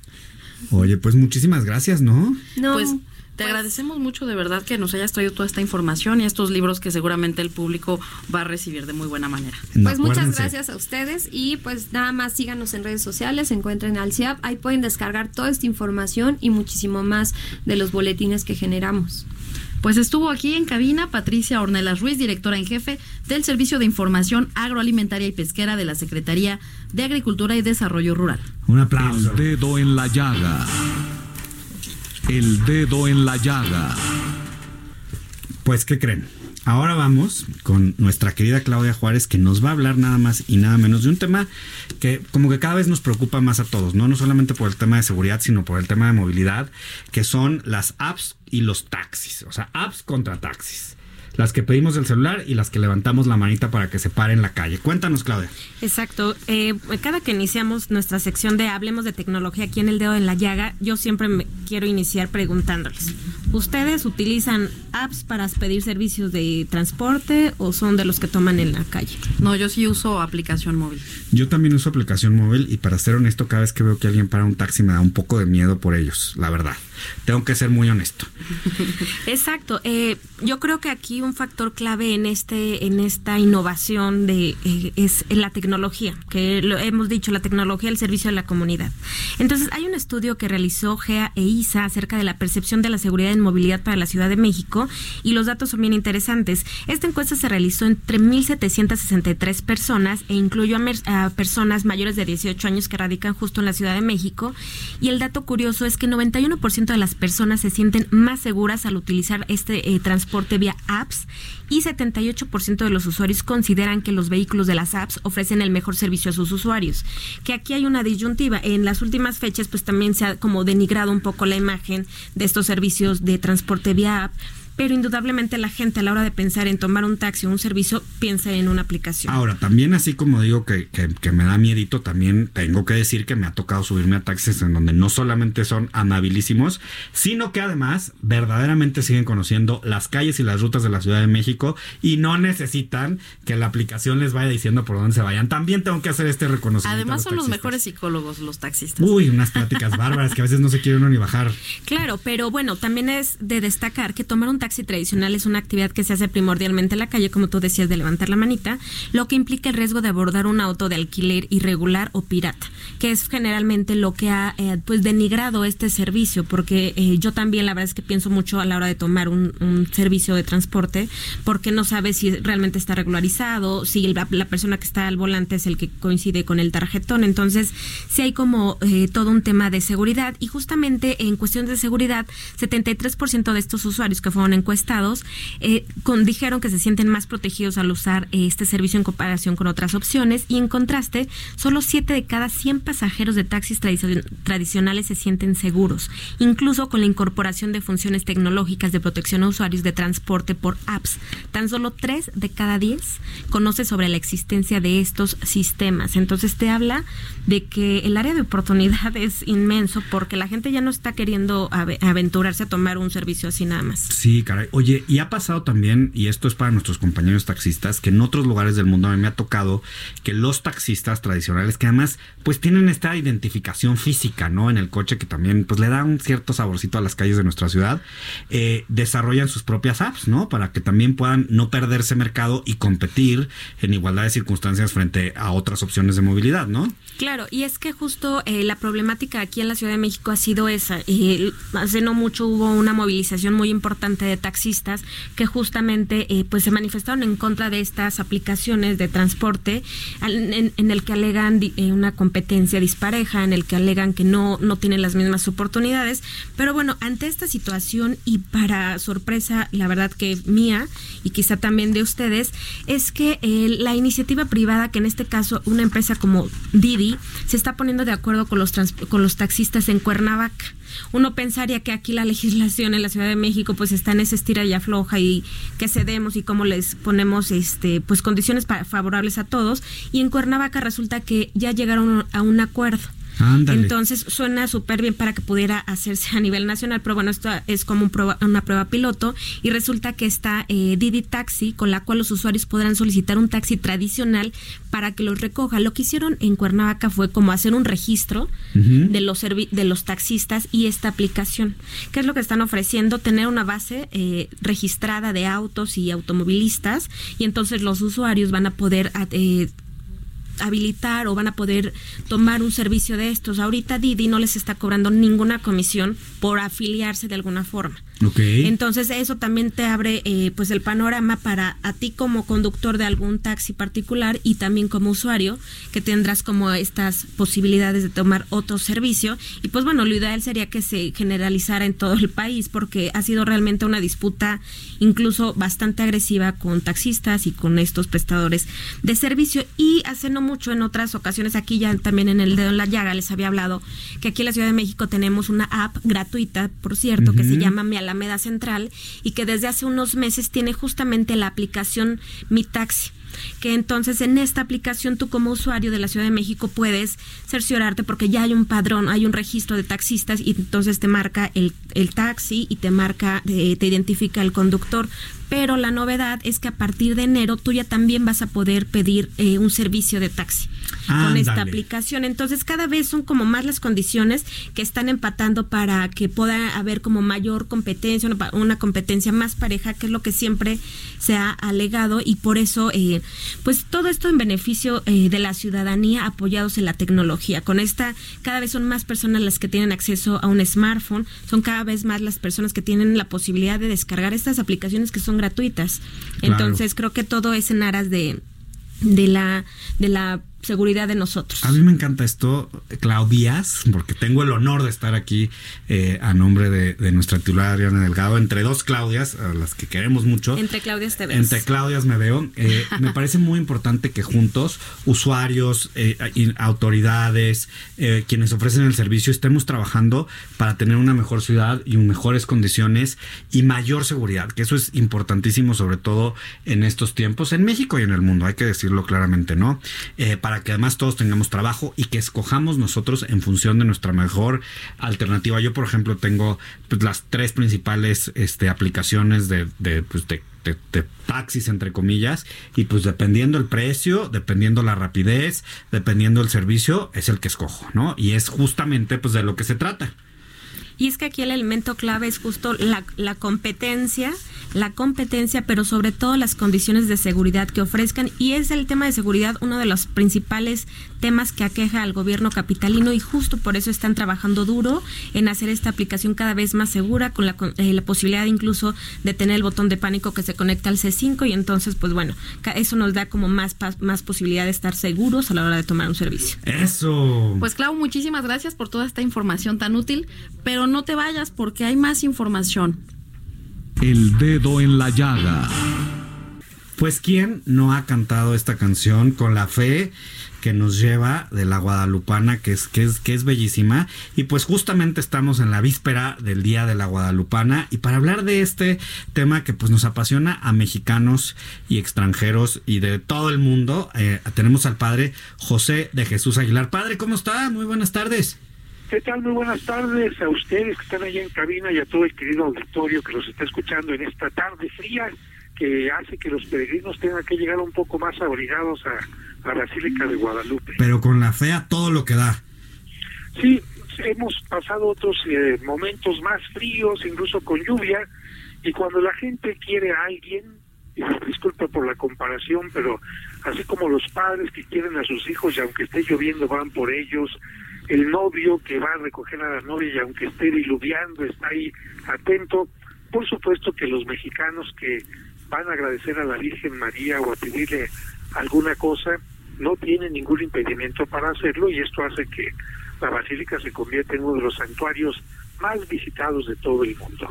oye pues muchísimas gracias no No, Pues te agradecemos mucho de verdad que nos hayas traído toda esta información y estos libros que seguramente el público va a recibir de muy buena manera. No, Pues muchas acuérdense. gracias a ustedes y pues nada más síganos en redes sociales, encuentren al CIAP, ahí pueden descargar toda esta información y muchísimo más de los boletines que generamos. Pues estuvo aquí en cabina Patricia Ornelas Ruiz, directora en jefe del Servicio de Información Agroalimentaria y Pesquera de la Secretaría de Agricultura y Desarrollo Rural. un aplauso El dedo en la llaga. El dedo en la llaga. Pues, ¿qué creen? Ahora vamos con nuestra querida Claudia Juárez que nos va a hablar nada más y nada menos de un tema que como que cada vez nos preocupa más a todos, ¿no? No solamente por el tema de seguridad, sino por el tema de movilidad, que son las apps y los taxis, o sea, apps contra taxis. Las que pedimos del celular y las que levantamos la manita para que se pare en la calle. Cuéntanos, Claudia. Exacto. Eh, cada que iniciamos nuestra sección de Hablemos de Tecnología aquí en el dedo en la llaga, yo siempre me quiero iniciar preguntándoles, ¿Ustedes utilizan apps para pedir servicios de transporte o son de los que toman en la calle? No, yo sí uso aplicación móvil. Yo también uso aplicación móvil y para ser honesto, cada vez que veo que alguien para un taxi me da un poco de miedo por ellos, la verdad. Tengo que ser muy honesto. Exacto. Eh, yo creo que aquí un factor clave en este, en esta innovación de eh, es la tecnología, que lo hemos dicho, la tecnología al servicio de la comunidad. Entonces, hay un estudio que realizó GEA e ISA acerca de la percepción de la seguridad en movilidad para la Ciudad de México y los datos son bien interesantes. Esta encuesta se realizó entre 1.763 personas e incluyó a, personas mayores de 18 años que radican justo en la Ciudad de México y el dato curioso es que 91% de las personas se sienten más seguras al utilizar este eh, transporte vía apps y 78% de los usuarios consideran que los vehículos de las apps ofrecen el mejor servicio a sus usuarios. Que aquí hay una disyuntiva. En las últimas fechas pues también se ha como denigrado un poco la imagen de estos servicios de transporte vía app pero indudablemente la gente a la hora de pensar en tomar un taxi o un servicio piensa en una aplicación. Ahora, también así como digo que, que, me da miedito, también tengo que decir que me ha tocado subirme a taxis en donde no solamente son amabilísimos, sino que además verdaderamente siguen conociendo las calles y las rutas de la Ciudad de México y no necesitan que la aplicación les vaya diciendo por dónde se vayan. También tengo que hacer este reconocimiento. Además son los mejores psicólogos los taxistas. Uy, unas pláticas bárbaras que a veces no se quiere uno ni bajar. Claro, pero bueno, también es de destacar que tomar un taxi taxi tradicional es una actividad que se hace primordialmente en la calle, como tú decías, de levantar la manita, lo que implica el riesgo de abordar un auto de alquiler irregular o pirata, que es generalmente lo que ha eh, pues denigrado este servicio, porque eh, yo también la verdad es que pienso mucho a la hora de tomar un, servicio de transporte, porque no sabes si realmente está regularizado, si la, persona que está al volante es el que coincide con el tarjetón, entonces si hay como eh, todo un tema de seguridad y justamente en cuestión de seguridad, 73% de estos usuarios que fueron encuestados eh, con, dijeron que se sienten más protegidos al usar eh, este servicio en comparación con otras opciones y en contraste, solo 7 de cada 100 pasajeros de taxis tradicionales se sienten seguros, incluso con la incorporación de funciones tecnológicas de protección a usuarios de transporte por apps. Tan solo 3 de cada 10 conoce sobre la existencia de estos sistemas. Entonces te habla de que el área de oportunidad es inmenso porque la gente ya no está queriendo aventurarse a tomar un servicio así nada más. Sí, Oye, y ha pasado también, y esto es para nuestros compañeros taxistas, que en otros lugares del mundo a mí me ha tocado que los taxistas tradicionales, que además pues tienen esta identificación física, ¿no? En el coche que también pues le da un cierto saborcito a las calles de nuestra ciudad, eh, desarrollan sus propias apps, ¿no? Para que también puedan no perderse mercado y competir en igualdad de circunstancias frente a otras opciones de movilidad, ¿no? Claro, y es que justo eh, la problemática aquí en la Ciudad de México ha sido esa. Eh, hace no mucho hubo una movilización muy importante de taxistas que justamente eh, pues se manifestaron en contra de estas aplicaciones de transporte en, el que alegan una competencia dispareja, en el que alegan que no, no tienen las mismas oportunidades. Pero bueno, ante esta situación y para sorpresa, la verdad que mía y quizá también de ustedes, es que la iniciativa privada, que en este caso una empresa como Didi, se está poniendo de acuerdo con los, con los taxistas en Cuernavaca. Uno pensaría que aquí la legislación en la Ciudad de México pues está en esa estira y afloja y que cedemos y cómo les ponemos este pues condiciones favorables a todos. Y en Cuernavaca resulta que ya llegaron a un acuerdo entonces suena súper bien para que pudiera hacerse a nivel nacional, pero bueno, esto es como una prueba piloto y resulta que está eh, Didi Taxi, con la cual los usuarios podrán solicitar un taxi tradicional para que los recoja. Lo que hicieron en Cuernavaca fue como hacer un registro de, los de los taxistas y esta aplicación. ¿Qué es lo que están ofreciendo? Tener una base eh, registrada de autos y automovilistas y entonces los usuarios van a poder... Eh, habilitar o van a poder tomar un servicio de estos. Ahorita Didi no les está cobrando ninguna comisión por afiliarse de alguna forma. Entonces eso también te abre eh, pues el panorama para a ti como conductor de algún taxi particular y también como usuario que tendrás como estas posibilidades de tomar otro servicio y pues bueno lo ideal sería que se generalizara en todo el país porque ha sido realmente una disputa incluso bastante agresiva con taxistas y con estos prestadores de servicio y hace no mucho en otras ocasiones aquí ya también en el dedo en la llaga les había hablado que aquí en la Ciudad de México tenemos una app gratuita por cierto que se llama Mi Alameda Central y que desde hace unos meses tiene justamente la aplicación Mi Taxi que entonces en esta aplicación tú como usuario de la Ciudad de México puedes cerciorarte porque ya hay un padrón, hay un registro de taxistas y entonces te marca el, el taxi y te marca, eh, te identifica el conductor pero la novedad es que a partir de enero tú ya también vas a poder pedir eh, un servicio de taxi con esta aplicación. Entonces cada vez son como más las condiciones que están empatando para que pueda haber como mayor competencia, una, competencia más pareja, que es lo que siempre se ha alegado y por eso eh, pues todo esto en beneficio eh, de la ciudadanía apoyados en la tecnología. Con esta cada vez son más personas las que tienen acceso a un smartphone, son cada vez más las personas que tienen la posibilidad de descargar estas aplicaciones que son gratuitas. Entonces creo que todo es en aras de, de la de la seguridad de nosotros. A mí me encanta esto, Claudías, porque tengo el honor de estar aquí eh, a nombre de, nuestra titular Ariana Delgado, entre dos Claudias, a las que queremos mucho. Entre Claudias te ves. Entre Claudias me veo. Eh, me parece muy importante que juntos, usuarios, eh, autoridades, quienes ofrecen el servicio, estemos trabajando para tener una mejor ciudad y mejores condiciones y mayor seguridad, que eso es importantísimo, sobre todo en estos tiempos, en México y en el mundo, hay que decirlo claramente, ¿no? para que además todos tengamos trabajo y que escojamos nosotros en función de nuestra mejor alternativa. Yo, por ejemplo, tengo pues, las tres principales este, aplicaciones de, de, pues, de taxis entre comillas y pues dependiendo el precio, dependiendo la rapidez, dependiendo el servicio, es el que escojo, ¿no? Y es justamente pues de lo que se trata. Y es que aquí el elemento clave es justo la, la competencia la competencia, pero sobre todo las condiciones de seguridad que ofrezcan. Y es el tema de seguridad uno de los principales temas que aqueja al gobierno capitalino y justo por eso están trabajando duro en hacer esta aplicación cada vez más segura, con la, eh, la posibilidad incluso de tener el botón de pánico que se conecta al C5 y entonces, pues bueno, eso nos da como más, más posibilidad de estar seguros a la hora de tomar un servicio. Eso. Pues Clau, muchísimas gracias por toda esta información tan útil, pero no te vayas porque hay más información. El dedo en la llaga. Pues quién no ha cantado esta canción con la fe que nos lleva de la Guadalupana, que es, que es, que es bellísima. Y pues justamente estamos en la víspera del Día de la Guadalupana. Y para hablar de este tema que pues nos apasiona a mexicanos y extranjeros y de todo el mundo, eh, tenemos al padre José de Jesús Aguilar. Padre, ¿cómo está? Muy buenas tardes. ¿Qué tal? Muy buenas tardes a ustedes que están allá en cabina y a todo el querido auditorio que los está escuchando en esta tarde fría que hace que los peregrinos tengan que llegar un poco más abrigados a la Basílica de Guadalupe. Pero con la fe a todo lo que da. Sí, hemos pasado otros eh, momentos más fríos, incluso con lluvia, y cuando la gente quiere a alguien, y disculpa por la comparación, pero así como los padres que quieren a sus hijos y aunque esté lloviendo van por ellos, el novio que va a recoger a la novia y aunque esté diluviando está ahí atento. Por supuesto que los mexicanos que van a agradecer a la Virgen María o a pedirle alguna cosa no tienen ningún impedimento para hacerlo y esto hace que la basílica se convierta en uno de los santuarios más visitados de todo el mundo.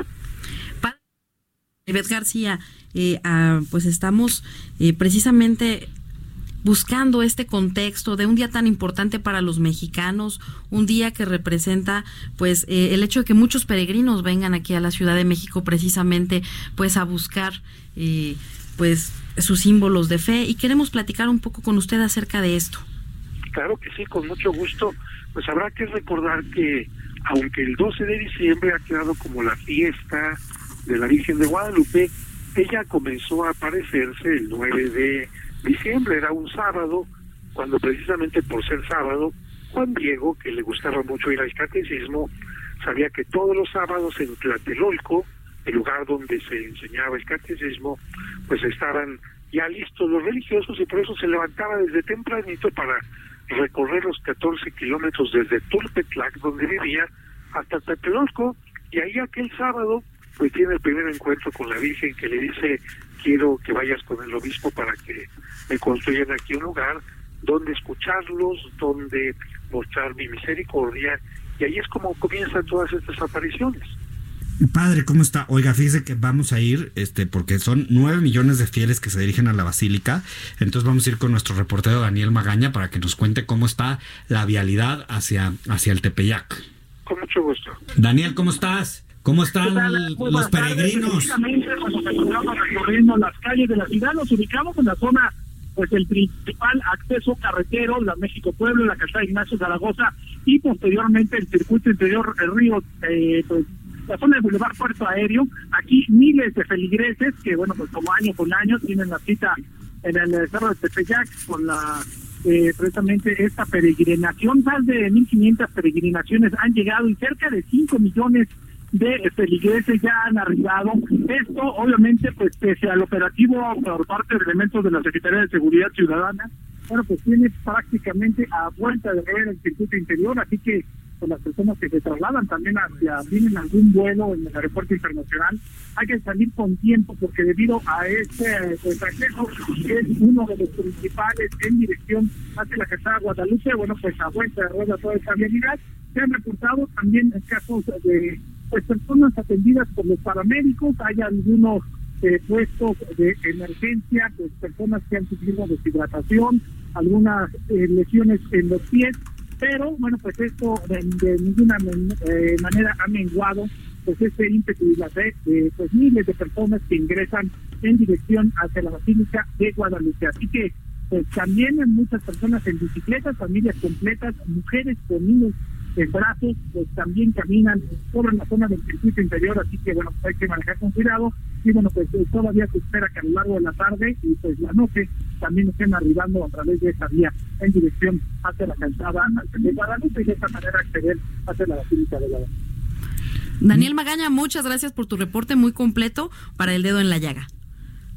Ivette García, eh, ah, pues estamos eh, precisamente buscando este contexto de un día tan importante para los mexicanos, un día que representa pues eh, el hecho de que muchos peregrinos vengan aquí a la Ciudad de México precisamente pues a buscar eh, pues sus símbolos de fe y queremos platicar un poco con usted acerca de esto. Claro que sí, con mucho gusto. Pues habrá que recordar que aunque el 12 de diciembre ha quedado como la fiesta de la Virgen de Guadalupe, ella comenzó a aparecerse el 9 de diciembre, era un sábado, cuando precisamente por ser sábado, Juan Diego, que le gustaba mucho ir al catecismo, sabía que todos los sábados en Tlatelolco, el lugar donde se enseñaba el catecismo, pues estaban ya listos los religiosos y por eso se levantaba desde tempranito para recorrer los 14 kilómetros desde Tulpetlac, donde vivía, hasta Tlatelolco, y ahí aquel sábado pues tiene el primer encuentro con la Virgen que le dice quiero que vayas con el obispo para que me construyan aquí un lugar donde escucharlos, donde mostrar mi misericordia, y ahí es como comienzan todas estas apariciones. Padre, ¿cómo está? Oiga, fíjese que vamos a ir, este, porque son nueve millones de fieles que se dirigen a la basílica. Entonces vamos a ir con nuestro reportero Daniel Magaña para que nos cuente cómo está la vialidad hacia, hacia el Tepeyac. Con mucho gusto. Daniel, ¿cómo estás? ¿Cómo están los peregrinos? Cuando recorriendo las calles de la ciudad, nos ubicamos en la zona pues el principal acceso carretero, la México Pueblo, la calzada Ignacio Zaragoza y posteriormente el circuito interior el río, eh, pues la zona del Boulevard Puerto Aéreo. Aquí miles de feligreses que, bueno, pues como año con año tienen la cita en el cerro de Tepeyac con la eh, precisamente esta peregrinación. Más de 1.500 peregrinaciones han llegado y cerca de 5 millones de feligreses ya han arribado. Esto, obviamente, pues pese al operativo por parte de elementos de la Secretaría de Seguridad Ciudadana, bueno, pues tiene prácticamente a vuelta de ver el circuito interior, así que pues, las personas que se trasladan también hacia, vienen algún vuelo en el aeropuerto internacional, hay que salir con tiempo porque debido a este pues, que es uno de los principales en dirección hacia la casada Guadalupe, bueno, pues a vuelta de rueda toda esta vialidad, se han reportado también casos de pues personas atendidas por los paramédicos, hay algunos eh, puestos de emergencia, pues personas que han sufrido deshidratación, algunas eh, lesiones en los pies, pero bueno, pues esto de, ninguna eh, manera ha menguado pues este ímpetu y la fe de pues miles de personas que ingresan en dirección hacia la Basílica de Guadalupe. Así que pues también hay muchas personas en bicicletas, familias completas, mujeres con niños en brazos, pues también caminan sobre la zona del circuito interior, así que bueno, pues hay que manejar con cuidado y bueno, pues eh, todavía se espera que a lo largo de la tarde y pues la noche también estén arribando a través de esa vía en dirección hacia la calzada de Guadalupe y de esta manera acceder hacia la Basílica de Guadalupe. Daniel Magaña, muchas gracias por tu reporte muy completo para el dedo en la llaga.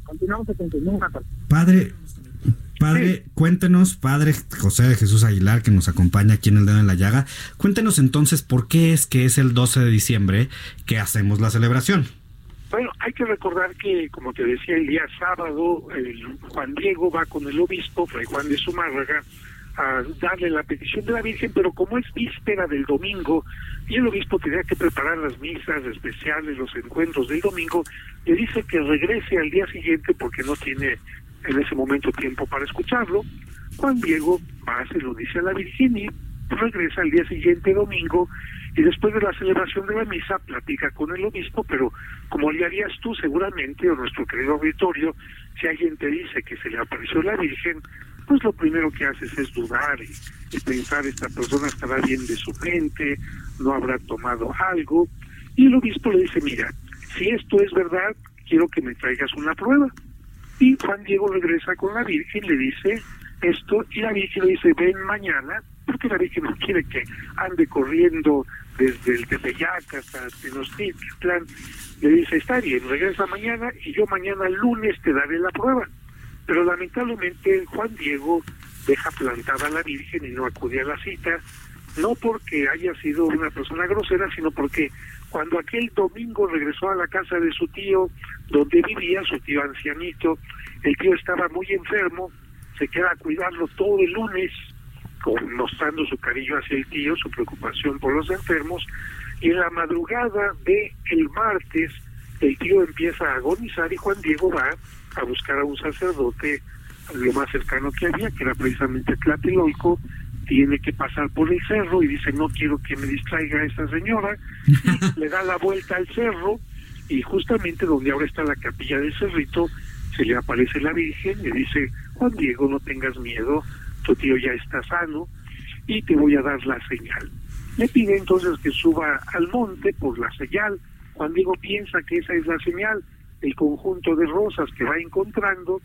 Continuamos a continuar. Padre, Padre, cuéntenos, Padre José de Jesús Aguilar, que nos acompaña aquí en el dedo en la llaga, cuéntenos entonces por qué es que es el 12 de diciembre que hacemos la celebración. Bueno, hay que recordar que, como te decía, el día sábado, el Juan Diego va con el obispo, Fray Juan de Zumárraga, a darle la petición de la Virgen, pero como es víspera del domingo y el obispo tenía que preparar las misas especiales, los encuentros del domingo, le dice que regrese al día siguiente porque no tiene en ese momento tiempo para escucharlo. Juan Diego va, se lo dice a la Virgen y regresa al día siguiente domingo y después de la celebración de la misa platica con el obispo, pero como le harías tú seguramente, o nuestro querido auditorio, si alguien te dice que se le apareció la Virgen, pues lo primero que haces es dudar y, pensar, esta persona estará bien de su mente, no habrá tomado algo, y el obispo le dice, mira, si esto es verdad, quiero que me traigas una prueba. Y Juan Diego regresa con la Virgen, le dice esto, y la Virgen le dice, ven mañana, porque la Virgen no quiere que ande corriendo desde el Tepeyac hasta Tenochtitlan. Le dice, está bien, regresa mañana y yo mañana lunes te daré la prueba. Pero lamentablemente Juan Diego deja plantada a la Virgen y no acude a la cita, no porque haya sido una persona grosera, sino porque cuando aquel domingo regresó a la casa de su tío, donde vivía su tío ancianito, el tío estaba muy enfermo, se queda a cuidarlo todo el lunes, mostrando su cariño hacia el tío, su preocupación por los enfermos, y en la madrugada de el martes, el tío empieza a agonizar y Juan Diego va a buscar a un sacerdote lo más cercano que había, que era precisamente Tlatelolco, tiene que pasar por el cerro y dice, no quiero que me distraiga esta señora, le da la vuelta al cerro y justamente donde ahora está la capilla del cerrito, se le aparece la Virgen, le dice, Juan Diego, no tengas miedo, tu tío ya está sano y te voy a dar la señal. Le pide entonces que suba al monte por la señal. Juan Diego piensa que esa es la señal, el conjunto de rosas que va encontrando,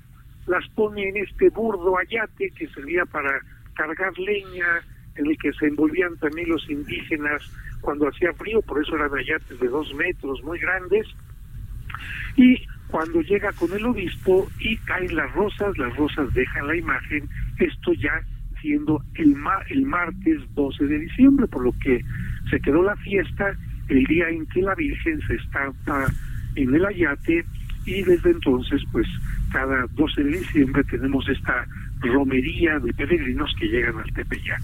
las pone en este burdo ayate que servía para cargar leña, en el que se envolvían también los indígenas cuando hacía frío, por eso eran ayates de dos metros muy grandes. Y cuando llega con el obispo y caen las rosas, las rosas dejan la imagen, esto ya siendo el, el martes 12 de diciembre, por lo que se quedó la fiesta el día en que la Virgen se estaba en el ayate y desde entonces pues cada 12 de diciembre tenemos esta romería de peregrinos que llegan al Tepeyac.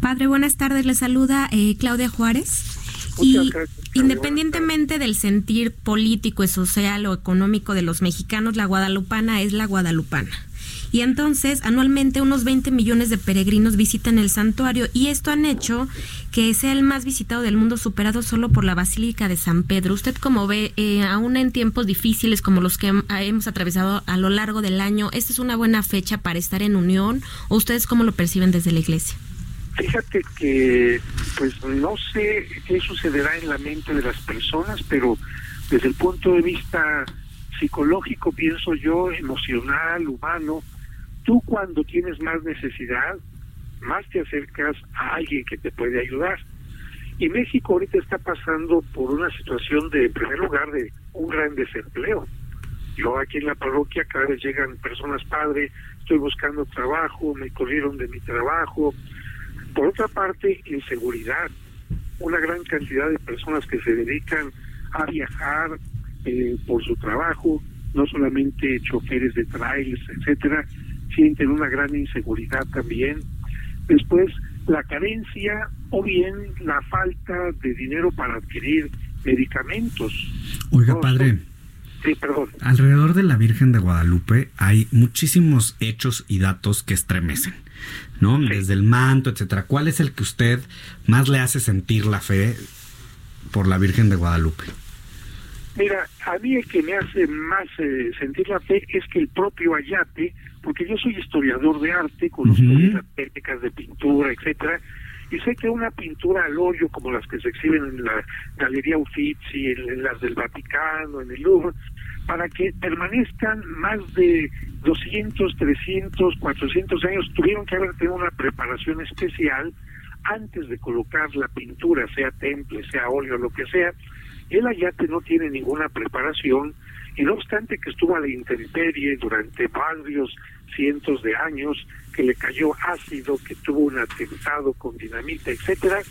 Padre, buenas tardes. Le saluda eh, Claudia Juárez. y independientemente del sentir político, social o económico de los mexicanos, la guadalupana es la guadalupana. Y entonces, anualmente unos 20 millones de peregrinos visitan el santuario y esto han hecho que sea el más visitado del mundo, superado solo por la Basílica de San Pedro. Usted como ve, eh, aún en tiempos difíciles como los que hemos atravesado a lo largo del año, ¿esta es una buena fecha para estar en unión o ustedes cómo lo perciben desde la iglesia? Fíjate que, pues no sé qué sucederá en la mente de las personas, pero desde el punto de vista psicológico, pienso yo, emocional, humano, tú cuando tienes más necesidad, más te acercas a alguien que te puede ayudar. Y México ahorita está pasando por una situación de, en primer lugar, de un gran desempleo. Yo aquí en la parroquia cada vez llegan personas padre, estoy buscando trabajo, me corrieron de mi trabajo, por otra parte, inseguridad. Una gran cantidad de personas que se dedican a viajar eh, por su trabajo, no solamente choferes de trailers, etcétera, sienten una gran inseguridad también. Después, la carencia o bien la falta de dinero para adquirir medicamentos. Oiga, padre. Sí, perdón. Alrededor de la Virgen de Guadalupe hay muchísimos hechos y datos que estremecen. ¿no? Desde el manto, etcétera. ¿Cuál es el que usted más le hace sentir la fe por la Virgen de Guadalupe? Mira, a mí el que me hace más eh, sentir la fe es que el propio Ayate, porque yo soy historiador de arte, conozco las técnicas de pintura, etcétera, y sé que una pintura al óleo como las que se exhiben en la Galería Uffizi, en las del Vaticano, en el Louvre, para que permanezcan más de 200, 300, 400 años, tuvieron que haber tenido una preparación especial antes de colocar la pintura, sea temple, sea óleo, lo que sea. El ayate no tiene ninguna preparación y no obstante que estuvo a la intemperie durante varios cientos de años, que le cayó ácido, que tuvo un atentado con dinamita, etcétera,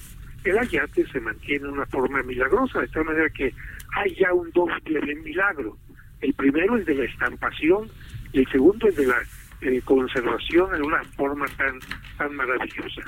el ayate se mantiene de una forma milagrosa, de tal manera que hay ya un doble milagro. El primero es de la estampación y el segundo es de la eh, conservación en una forma tan, tan maravillosa.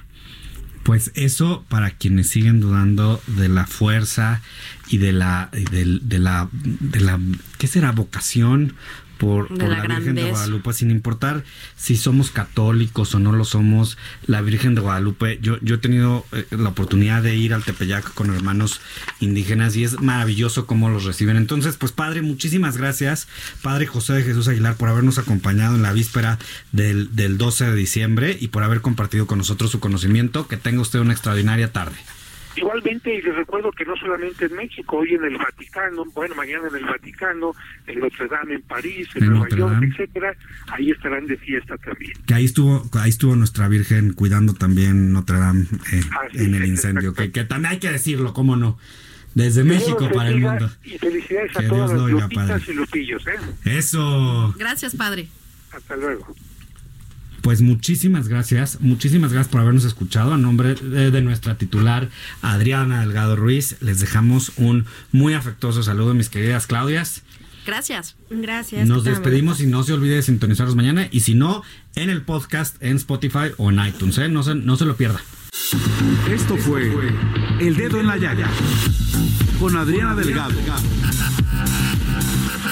Pues eso para quienes siguen dudando de la fuerza y de la de, de la de la ¿qué será? vocación por, la, Virgen de Guadalupe, sin importar si somos católicos o no lo somos, la Virgen de Guadalupe, yo, yo he tenido eh, la oportunidad de ir al Tepeyac con hermanos indígenas y es maravilloso cómo los reciben. Entonces, pues Padre, muchísimas gracias, Padre José de Jesús Aguilar, por habernos acompañado en la víspera del, del 12 de diciembre y por haber compartido con nosotros su conocimiento. Que tenga usted una extraordinaria tarde. Igualmente, y les recuerdo que no solamente en México, hoy en el Vaticano, bueno, mañana en el Vaticano, en Notre Dame en París, en, Nueva York, etcétera, ahí estarán de fiesta también. Que ahí estuvo, ahí estuvo nuestra Virgen cuidando también Notre Dame eh, en el incendio, que, que, también hay que decirlo, cómo no. Desde México para el mundo. Y felicidades a todos los lupitas y lupillos, ¿eh? Eso. Gracias, padre. Hasta luego. Pues muchísimas gracias, muchísimas gracias por habernos escuchado. A nombre de, nuestra titular Adriana Delgado Ruiz, les dejamos un muy afectuoso saludo, mis queridas Claudias. Gracias. Gracias. Nos despedimos y no se olvide de sintonizarnos mañana y si no, en el podcast, en Spotify o en iTunes. ¿eh? No, se, no se lo pierda. Esto fue El Dedo en la Yaya con Adriana Delgado.